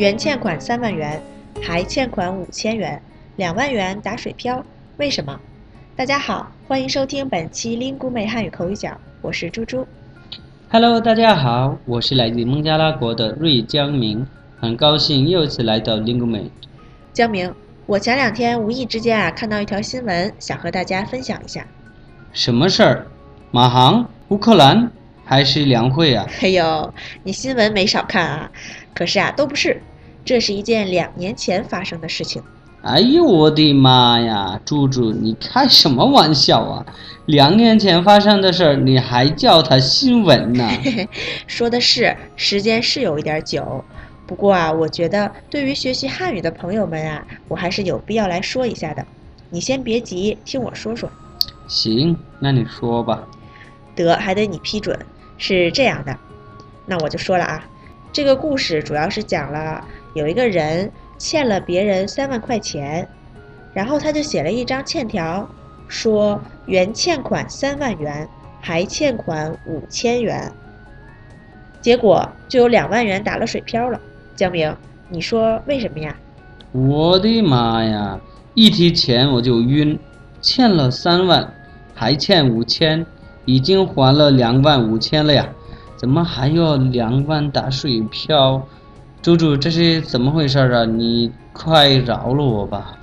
原欠款三万元，还欠款五千元，两万元打水漂，为什么？大家好，欢迎收听本期 Lingu 美汉语口语角，我是猪猪。Hello，大家好，我是来自孟加拉国的瑞江明，很高兴又一次来到 Lingu 美。江明，我前两天无意之间啊看到一条新闻，想和大家分享一下。什么事儿？马航、乌克兰还是两会啊？哎呦，你新闻没少看啊！可是啊，都不是，这是一件两年前发生的事情。哎呦我的妈呀，猪猪，你开什么玩笑啊？两年前发生的事儿，你还叫它新闻呢？说的是时间是有一点久，不过啊，我觉得对于学习汉语的朋友们啊，我还是有必要来说一下的。你先别急，听我说说。行，那你说吧。得，还得你批准。是这样的，那我就说了啊，这个故事主要是讲了有一个人欠了别人三万块钱，然后他就写了一张欠条，说原欠款三万元，还欠款五千元，结果就有两万元打了水漂了。江明，你说为什么呀？我的妈呀！一提钱我就晕，欠了三万，还欠五千，已经还了两万五千了呀，怎么还要两万打水漂？猪猪，这是怎么回事啊？你快饶了我吧！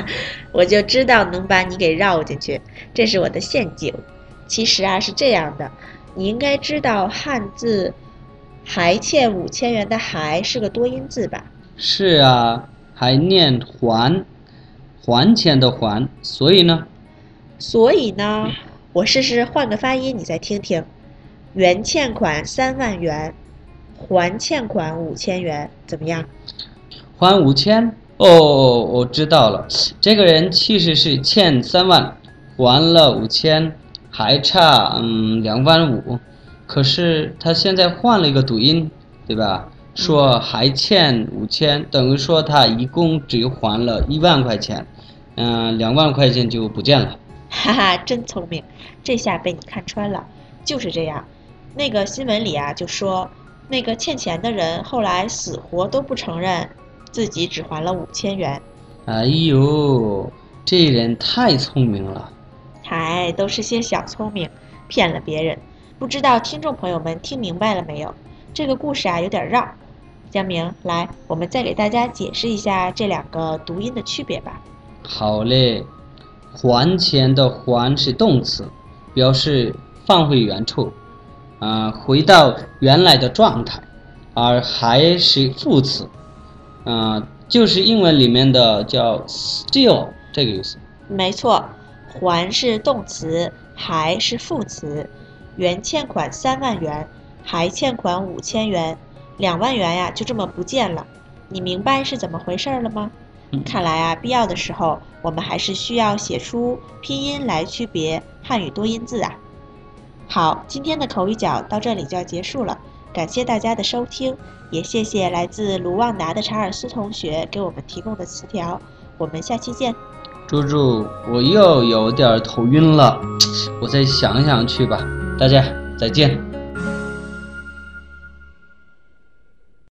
我就知道能把你给绕进去，这是我的陷阱。其实啊是这样的，你应该知道汉字“还欠五千元”的“还”是个多音字吧？是啊，还念还，还钱的还，所以呢？所以呢，我试试换个发音，你再听听。原欠款三万元，还欠款五千元，怎么样？还五千？哦，我知道了，这个人其实是欠三万，还了五千，还差嗯两万五，可是他现在换了一个读音，对吧？说还欠五千，等于说他一共只还了一万块钱，嗯、两万块钱就不见了。哈哈，真聪明，这下被你看穿了，就是这样。那个新闻里啊，就说那个欠钱的人后来死活都不承认自己只还了五千元，哎呦，这人太聪明了。嗨，都是些小聪明，骗了别人。不知道听众朋友们听明白了没有？这个故事啊有点绕。江明，来，我们再给大家解释一下这两个读音的区别吧。好嘞，还钱的还是动词，表示放回原处，啊、回到原来的状态，而还是副词，啊、就是英文里面的叫 still 这个意思。没错，还是动词，还是副词。原欠款三万元，还欠款五千元，两万元呀就这么不见了。你明白是怎么回事了吗？嗯看来啊，必要的时候我们还是需要写出拼音来区别汉语多音字啊。好，今天的口语角到这里就要结束了，感谢大家的收听，也谢谢来自卢旺达的查尔斯同学给我们提供的词条。我们下期见。猪猪，我又有点头晕了，我再想想去吧。大家再见。